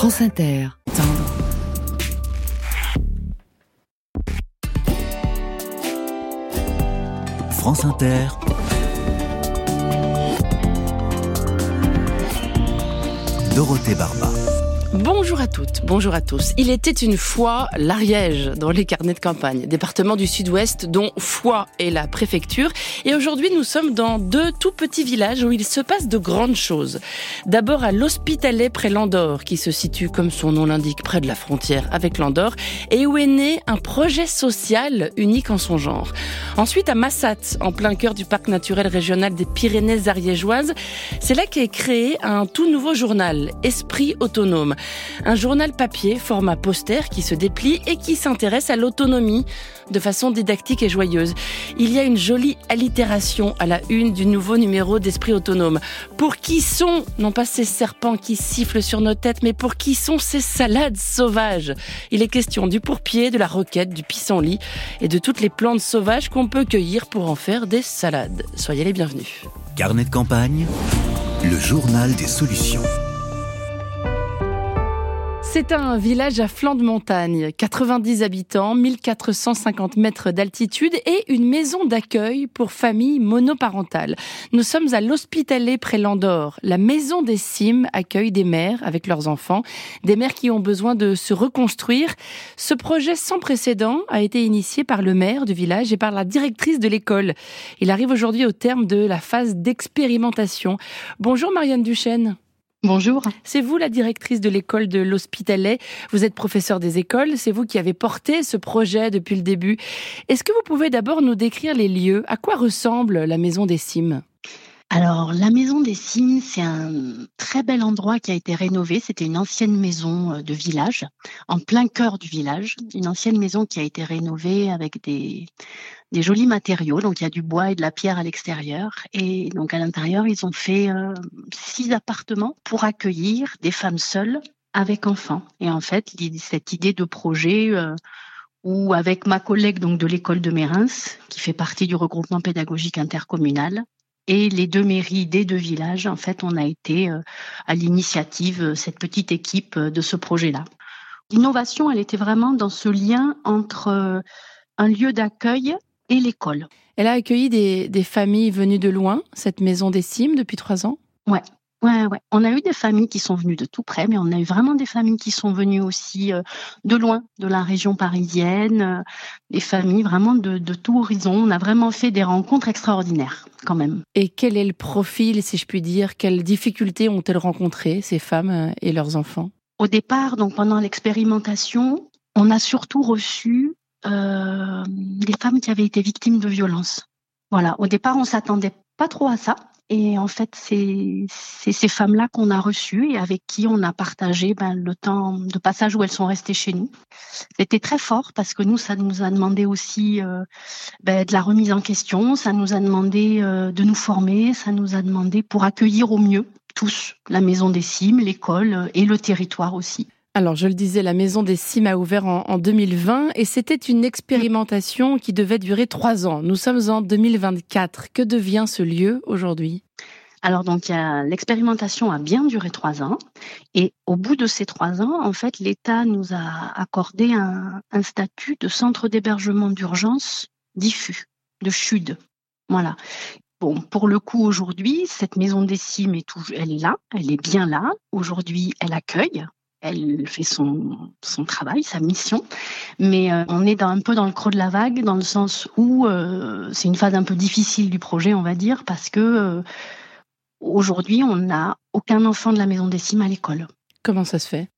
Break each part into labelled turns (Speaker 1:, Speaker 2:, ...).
Speaker 1: France Inter.
Speaker 2: France Inter. Dorothée Barba.
Speaker 3: Bonjour à toutes, bonjour à tous. Il était une fois l'Ariège dans les carnets de campagne, département du sud-ouest dont Foix est la préfecture. Et aujourd'hui, nous sommes dans deux tout petits villages où il se passe de grandes choses. D'abord à l'Hospitalet près l'Andorre, qui se situe, comme son nom l'indique, près de la frontière avec l'Andorre, et où est né un projet social unique en son genre. Ensuite à Massat, en plein cœur du parc naturel régional des Pyrénées ariégeoises, c'est là qu'est créé un tout nouveau journal, Esprit autonome. Un journal papier, format poster, qui se déplie et qui s'intéresse à l'autonomie de façon didactique et joyeuse. Il y a une jolie allitération à la une du nouveau numéro d'Esprit autonome. Pour qui sont, non pas ces serpents qui sifflent sur nos têtes, mais pour qui sont ces salades sauvages? Il est question du pourpier, de la roquette, du pissenlit et de toutes les plantes sauvages qu'on peut cueillir pour en faire des salades. Soyez les bienvenus.
Speaker 2: Carnet de campagne, le journal des solutions.
Speaker 3: C'est un village à flanc de montagne, 90 habitants, 1450 mètres d'altitude et une maison d'accueil pour familles monoparentales. Nous sommes à l'Hospitalet près l'Andorre. La maison des Cimes accueille des mères avec leurs enfants, des mères qui ont besoin de se reconstruire. Ce projet sans précédent a été initié par le maire du village et par la directrice de l'école. Il arrive aujourd'hui au terme de la phase d'expérimentation. Bonjour Marianne Duchesne.
Speaker 4: Bonjour.
Speaker 3: C'est vous la directrice de l'école de l'Hospitalet. Vous êtes professeur des écoles. C'est vous qui avez porté ce projet depuis le début. Est-ce que vous pouvez d'abord nous décrire les lieux? À quoi ressemble la maison des cimes?
Speaker 4: Alors, la maison des Cimes, c'est un très bel endroit qui a été rénové. C'était une ancienne maison euh, de village, en plein cœur du village. Une ancienne maison qui a été rénovée avec des, des jolis matériaux. Donc, il y a du bois et de la pierre à l'extérieur. Et donc, à l'intérieur, ils ont fait euh, six appartements pour accueillir des femmes seules avec enfants. Et en fait, cette idée de projet... Euh, où avec ma collègue donc de l'école de Mérins, qui fait partie du regroupement pédagogique intercommunal, et les deux mairies des deux villages, en fait, on a été euh, à l'initiative, euh, cette petite équipe euh, de ce projet-là. L'innovation, elle était vraiment dans ce lien entre un lieu d'accueil et l'école.
Speaker 3: Elle a accueilli des, des, familles venues de loin, cette maison des cimes, depuis trois ans?
Speaker 4: Ouais, Ouais, ouais. On a eu des familles qui sont venues de tout près, mais on a eu vraiment des familles qui sont venues aussi euh, de loin, de la région parisienne, euh, des familles vraiment de, de, tout horizon. On a vraiment fait des rencontres extraordinaires, quand même.
Speaker 3: Et quel est le profil, si je puis dire Quelles difficultés ont-elles rencontré, ces femmes euh, et leurs enfants?
Speaker 4: Au départ, donc pendant l'expérimentation, on a surtout reçu euh, des femmes qui avaient été victimes de violences. Voilà. Au départ, on s'attendait pas trop à ça. Et en fait, c'est ces femmes-là qu'on a reçues et avec qui on a partagé ben, le temps de passage où elles sont restées chez nous. C'était très fort parce que nous, ça nous a demandé aussi euh, ben, de la remise en question, ça nous a demandé euh, de nous former, ça nous a demandé pour accueillir au mieux tous la maison des cimes, l'école euh, et le territoire aussi.
Speaker 3: Alors, je le disais, la Maison des Cimes a ouvert en, 2020 et c'était une expérimentation qui devait durer trois ans. Nous sommes en 2024. Que devient ce lieu aujourd'hui?
Speaker 4: Alors donc l'expérimentation a bien duré trois ans et au bout de ces trois ans, en fait, l'État nous a accordé un, statut de centre d'hébergement d'urgence diffus, de CHUD. Voilà. Bon, pour le coup, aujourd'hui, cette maison des cimes est tout, elle est là, elle est bien là. Aujourd'hui, elle accueille, elle fait son, son travail, sa mission, mais euh, on est dans, un peu dans le creux de la vague, dans le sens où euh, c'est une phase un peu difficile du projet, on va dire, parce que euh, aujourd'hui, on n'a aucun enfant de la maison des cimes à l'école.
Speaker 3: Comment ça se fait?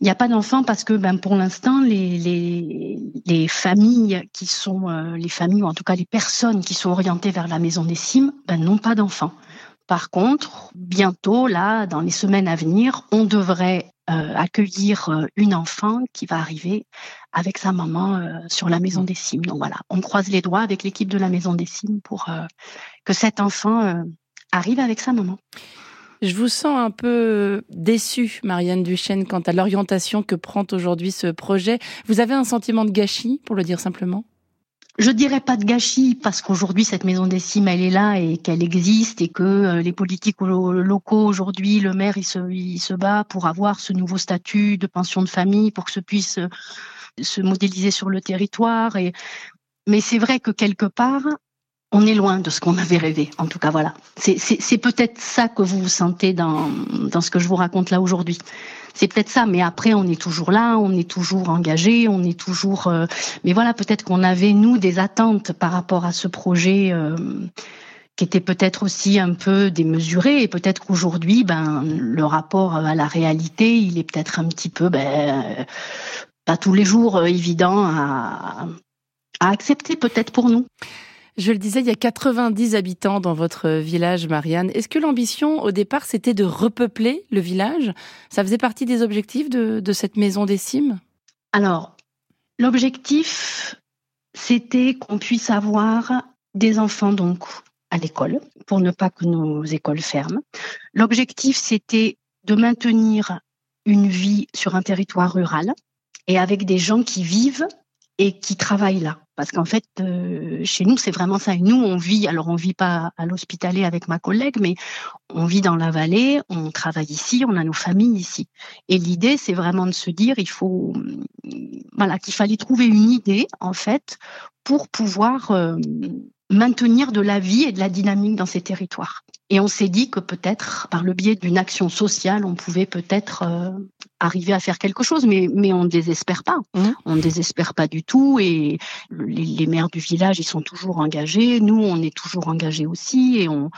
Speaker 4: Il n'y a pas d'enfants parce que ben, pour l'instant, les, les, les, familles qui sont, les familles, ou en tout cas les personnes qui sont orientées vers la maison des cimes, ben, n'ont pas d'enfants. Par contre, bientôt, là, dans les semaines à venir, on devrait euh, accueillir euh, une enfant qui va arriver avec sa maman euh, sur la maison des cimes. Donc voilà, on croise les doigts avec l'équipe de la maison des cimes pour que cet enfant arrive avec sa maman.
Speaker 3: Je vous sens un peu déçue, Marianne Duchesne, quant à l'orientation que prend aujourd'hui ce projet. Vous avez un sentiment de gâchis, pour le dire simplement?
Speaker 4: Je dirais pas de gâchis parce qu'aujourd'hui cette maison des cimes elle est là et qu'elle existe et que euh, les politiques locaux aujourd'hui le maire il se, il se bat pour avoir ce nouveau statut de pension de famille pour que ce puisse euh, se modéliser sur le territoire et mais c'est vrai que quelque part on est loin de ce qu'on avait rêvé. En tout cas, voilà. C'est peut-être ça que vous vous sentez dans, ce que je vous raconte là aujourd'hui. C'est peut-être ça, mais après, on est toujours là, on est toujours engagé, on est toujours. Euh, mais voilà, peut-être qu'on avait nous des attentes par rapport à ce projet. Euh, qui était peut-être aussi un peu démesuré et peut-être qu'aujourd'hui, ben, le rapport à la réalité, il est peut-être un petit peu, ben, pas tous les jours euh, évident à accepter peut-être pour nous.
Speaker 3: Je le disais, il y a 90 habitants dans votre village, Marianne. Est-ce que l'ambition, au départ, c'était de repeupler le village? Ça faisait partie des objectifs de, cette maison des cimes?
Speaker 4: Alors, l'objectif, c'était qu'on puisse avoir des enfants donc à l'école, pour ne pas que nos écoles ferment. L'objectif, c'était de maintenir une vie sur un territoire rural et avec des gens qui vivent et qui travaillent là. Parce qu'en fait, euh, chez nous, c'est vraiment ça. Nous, on vit, alors on vit pas à l'hospitalet avec ma collègue, mais on vit dans la vallée, on travaille ici, on a nos familles ici. Et l'idée, c'est vraiment de se dire, il faut, voilà, qu'il fallait trouver une idée, en fait, pour pouvoir euh, maintenir de la vie et de la dynamique dans ces territoires. Et on s'est dit que peut-être par le biais d'une action sociale, on pouvait peut-être euh, arriver à faire quelque chose, mais, mais on ne désespère pas. Mmh. On ne désespère pas du tout. Et les, les maires du village, ils sont toujours engagés. Nous, on est toujours engagés aussi. Et on,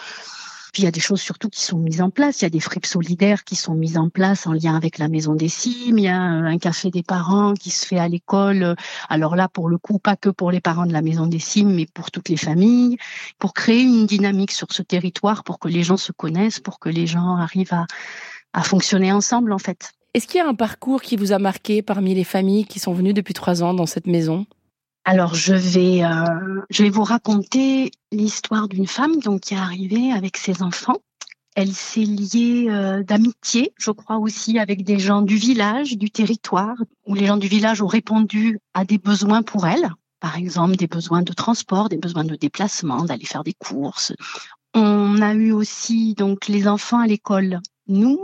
Speaker 4: puis il y a des choses surtout qui sont mises en place. Il y a des fripes solidaires qui sont mises en place en lien avec la maison des cimes. Il y a un café des parents qui se fait à l'école. Alors là, pour le coup, pas que pour les parents de la maison des cimes, mais pour toutes les familles, pour créer une dynamique sur ce territoire, pour que les gens se connaissent, pour que les gens arrivent à, à fonctionner ensemble, en fait.
Speaker 3: Est-ce qu'il y a un parcours qui vous a marqué parmi les familles qui sont venues depuis trois ans dans cette maison?
Speaker 4: Alors je vais euh, je vais vous raconter l'histoire d'une femme donc qui est arrivée avec ses enfants. Elle s'est liée euh, d'amitié, je crois aussi, avec des gens du village, du territoire, où les gens du village ont répondu à des besoins pour elle. Par exemple, des besoins de transport, des besoins de déplacement, d'aller faire des courses. On a eu aussi donc les enfants à l'école. Nous,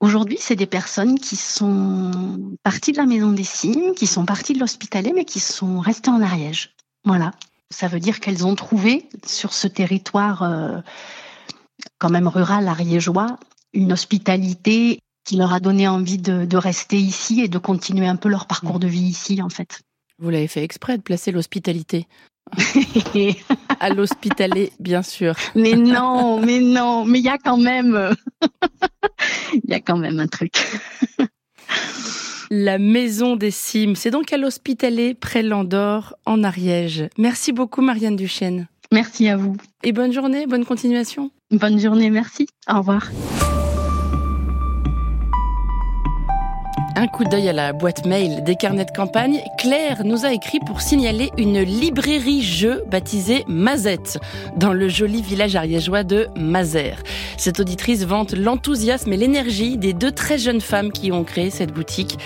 Speaker 4: Aujourd'hui, c'est des personnes qui sont parties de la maison des signes, qui sont parties de l'hospitalet, mais qui sont restées en Ariège. Voilà. Ça veut dire qu'elles ont trouvé sur ce territoire euh, quand même rural ariégeois une hospitalité qui leur a donné envie de, de, rester ici et de continuer un peu leur parcours de vie ici, en fait.
Speaker 3: Vous l'avez fait exprès de placer l'hospitalité à l'hospitalet, bien sûr.
Speaker 4: Mais non, mais non, mais il y a quand même, il y a quand même un truc.
Speaker 3: La maison des cimes, c'est donc à l'hospitalet près Landor, en Ariège. Merci beaucoup, Marianne Duchesne.
Speaker 4: Merci à vous.
Speaker 3: Et bonne journée, bonne continuation.
Speaker 4: Bonne journée, merci. Au revoir.
Speaker 3: Un coup d'œil à la boîte mail des carnets de campagne. Claire nous a écrit pour signaler une librairie jeu baptisée Mazette dans le joli village ariégeois de Mazère. Cette auditrice vante l'enthousiasme et l'énergie des deux très jeunes femmes qui ont créé cette boutique.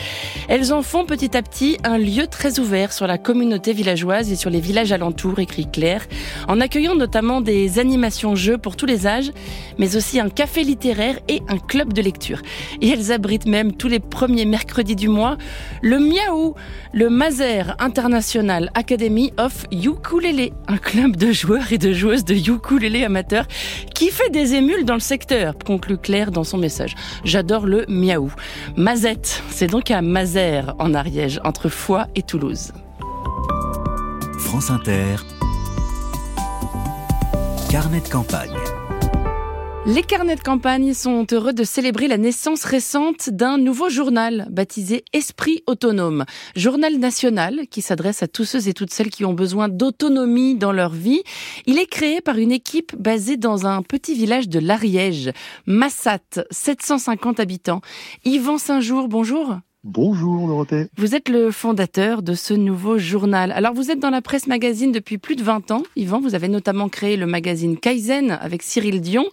Speaker 3: Elles en font petit à petit un lieu très ouvert sur la communauté villageoise et sur les villages alentours, écrit Claire, en accueillant notamment des animations jeux pour tous les âges, mais aussi un café littéraire et un club de lecture. Et elles abritent même tous les premiers mercredi du mois, le Miaou, le Mazer International Academy of Ukulele, un club de joueurs et de joueuses de ukulele amateurs qui fait des émules dans le secteur, conclut Claire dans son message. J'adore le Miaou. Mazette, c'est donc à Mazer en Ariège, entre Foix et Toulouse.
Speaker 2: France Inter, carnet de campagne.
Speaker 3: Les carnets de campagne sont heureux de célébrer la naissance récente d'un nouveau journal baptisé Esprit Autonome, journal national qui s'adresse à tous ceux et toutes celles qui ont besoin d'autonomie dans leur vie. Il est créé par une équipe basée dans un petit village de l'Ariège, Massat, 750 habitants. Yvan Saint-Jour, bonjour.
Speaker 1: Bonjour Dorothée.
Speaker 3: Vous êtes le fondateur de ce nouveau journal. Alors vous êtes dans la presse magazine depuis plus de 20 ans. Yvan, vous avez notamment créé le magazine Kaizen avec Cyril Dion.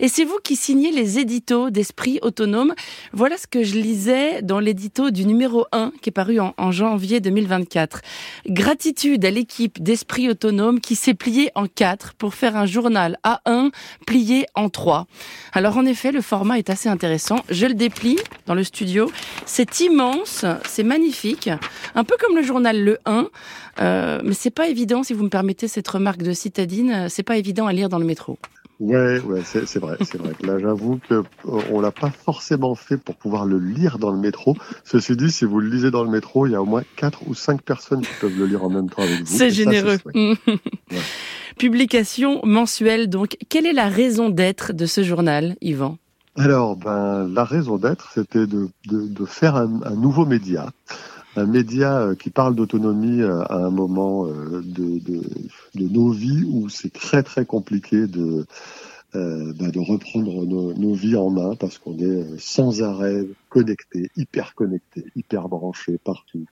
Speaker 3: Et c'est vous qui signez les éditos d'Esprit Autonome. Voilà ce que je lisais dans l'édito du numéro 1 qui est paru en, janvier 2024. Gratitude à l'équipe d'Esprit Autonome qui s'est pliée en quatre pour faire un journal A1 plié en trois. Alors en effet, le format est assez intéressant. Je le déplie dans le studio. C'est immense, c'est magnifique, un peu comme le journal Le 1, euh, mais c'est pas évident, si vous me permettez cette remarque de citadine, c'est pas évident à lire dans le métro.
Speaker 1: Ouais, ouais, c'est vrai, c'est vrai. Là, j'avoue que euh, on l'a pas forcément fait pour pouvoir le lire dans le métro. Ceci dit, si vous le lisez dans le métro, il y a au moins quatre ou cinq personnes qui peuvent le lire en même temps avec vous.
Speaker 3: C'est généreux. Ça, ouais. Publication mensuelle, donc. Quelle est la raison d'être de ce journal, Yvan?
Speaker 1: Alors, ben, la raison d'être, c'était de, de, faire un, nouveau média, un média euh, qui parle d'autonomie euh, à un moment euh, de, de, nos vies où c'est très très compliqué de, ben de reprendre nos, nos, vies en main parce qu'on est sans arrêt connecté, hyper connecté, hyper branché partout,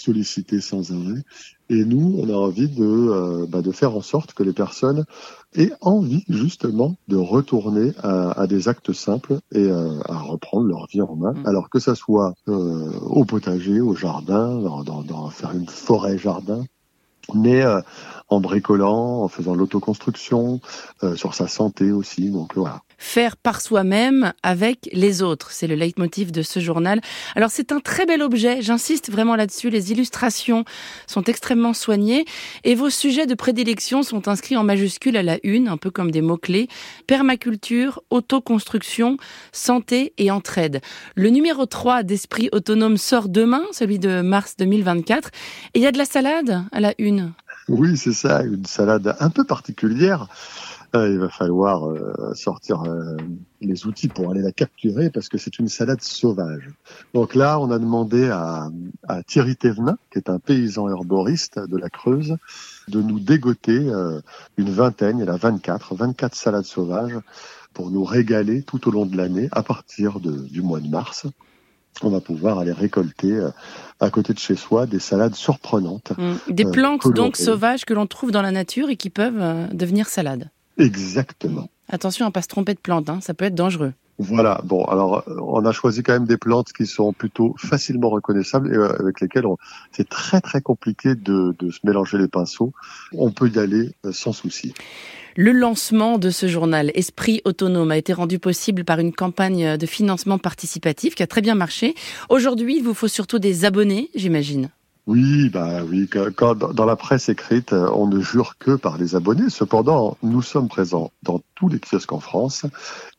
Speaker 1: sollicité sans arrêt. Et nous, on a envie de, euh, bah, de faire en sorte que les personnes aient envie justement de retourner à, à des actes simples et euh, à reprendre leur vie en main. Alors que ça soit euh, au potager, au jardin, dans, dans, dans faire une forêt jardin, mais en bricolant, en faisant l'autoconstruction, euh, sur sa santé aussi. Donc voilà.
Speaker 3: Faire par soi-même avec les autres, c'est le leitmotiv de ce journal. Alors c'est un très bel objet, j'insiste vraiment là-dessus. Les illustrations sont extrêmement soignées et vos sujets de prédilection sont inscrits en majuscule à la une, un peu comme des mots-clés. Permaculture, autoconstruction, santé et entraide. Le numéro 3 d'Esprit Autonome sort demain, celui de mars 2024. Et il y a de la salade à la une.
Speaker 1: Oui, c'est ça, une salade un peu particulière. Euh, il va falloir euh, sortir euh, les outils pour aller la capturer parce que c'est une salade sauvage. Donc là, on a demandé à, à Thierry Thévenin, qui est un paysan herboriste de la Creuse, de nous dégoter une vingtaine, il y a 24, 24 salades sauvages pour nous régaler tout au long de l'année à partir de, du mois de mars on va pouvoir aller récolter euh, à côté de chez soi des salades surprenantes.
Speaker 3: Mmh. Des plantes euh, donc sauvages que l'on trouve dans la nature et qui peuvent euh, devenir salades.
Speaker 1: Exactement.
Speaker 3: Attention à pas se tromper de plante, hein, ça peut être dangereux.
Speaker 1: Voilà. Bon, alors on a choisi quand même des plantes qui sont plutôt facilement reconnaissables et avec lesquelles c'est très très compliqué de, de, se mélanger les pinceaux. On peut y aller sans souci.
Speaker 3: Le lancement de ce journal Esprit Autonome a été rendu possible par une campagne de financement participatif qui a très bien marché. Aujourd'hui, il vous faut surtout des abonnés, j'imagine.
Speaker 1: Oui, bah oui. Quand, dans la presse écrite, on ne jure que par les abonnés. Cependant, nous sommes présents dans tous les kiosques en France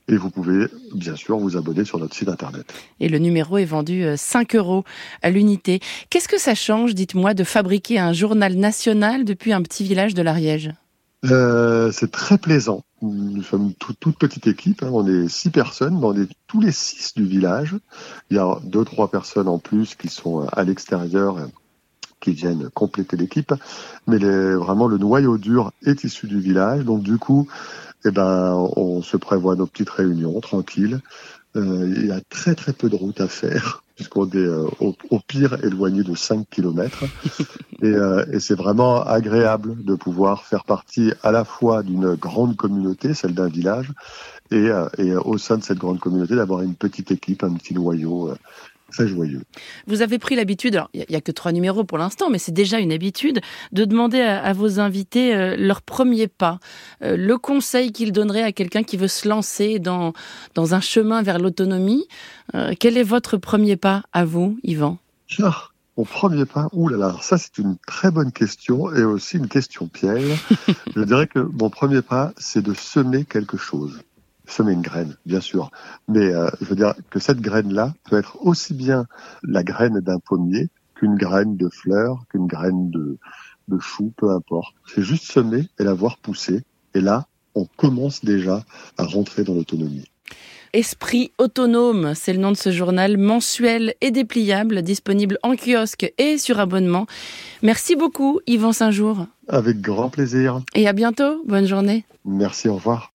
Speaker 1: et vous pouvez bien sûr vous abonner sur notre site internet.
Speaker 3: Et le numéro est vendu 5 euros à l'unité. Qu'est-ce que ça change, dites-moi, de fabriquer un journal national depuis un petit village de l'Ariège?
Speaker 1: Euh, c'est très plaisant. Nous sommes toute, toute petite équipe, hein. on est six personnes, mais on est tous les six du village. Il y a deux, trois personnes en plus qui sont à l'extérieur, qui viennent compléter l'équipe. Mais les, vraiment, le noyau dur est issu du village. Donc du coup, eh ben, on se prévoit nos petites réunions tranquilles. Euh, il y a très très peu de route à faire puisqu'on est euh, au, au, pire éloigné de 5 km. et, euh, et c'est vraiment agréable de pouvoir faire partie à la fois d'une grande communauté, celle d'un village, et, euh, et, au sein de cette grande communauté d'avoir une petite équipe, un petit noyau euh, très joyeux.
Speaker 3: Vous avez pris l'habitude, alors il n'y a que trois numéros pour l'instant, mais c'est déjà une habitude, de demander à, à vos invités euh, leur premier pas, euh, le conseil qu'ils donneraient à quelqu'un qui veut se lancer dans, dans un chemin vers l'autonomie. Euh, quel est votre premier pas à vous, Yvan?
Speaker 1: Ah, Mon premier pas, oulala, ça c'est une très bonne question et aussi une question piège. Je dirais que mon premier pas, c'est de semer quelque chose semer une graine, bien sûr. Mais euh, je veux dire que cette graine-là peut être aussi bien la graine d'un pommier qu'une graine de fleurs, qu'une graine de, de chou, peu importe. C'est juste semer et la voir pousser. Et là, on commence déjà à rentrer dans l'autonomie.
Speaker 3: Esprit autonome, c'est le nom de ce journal mensuel et dépliable, disponible en kiosque et sur abonnement. Merci beaucoup, Yvan Saint-Jour.
Speaker 1: Avec grand plaisir.
Speaker 3: Et à bientôt. Bonne journée.
Speaker 1: Merci, au revoir.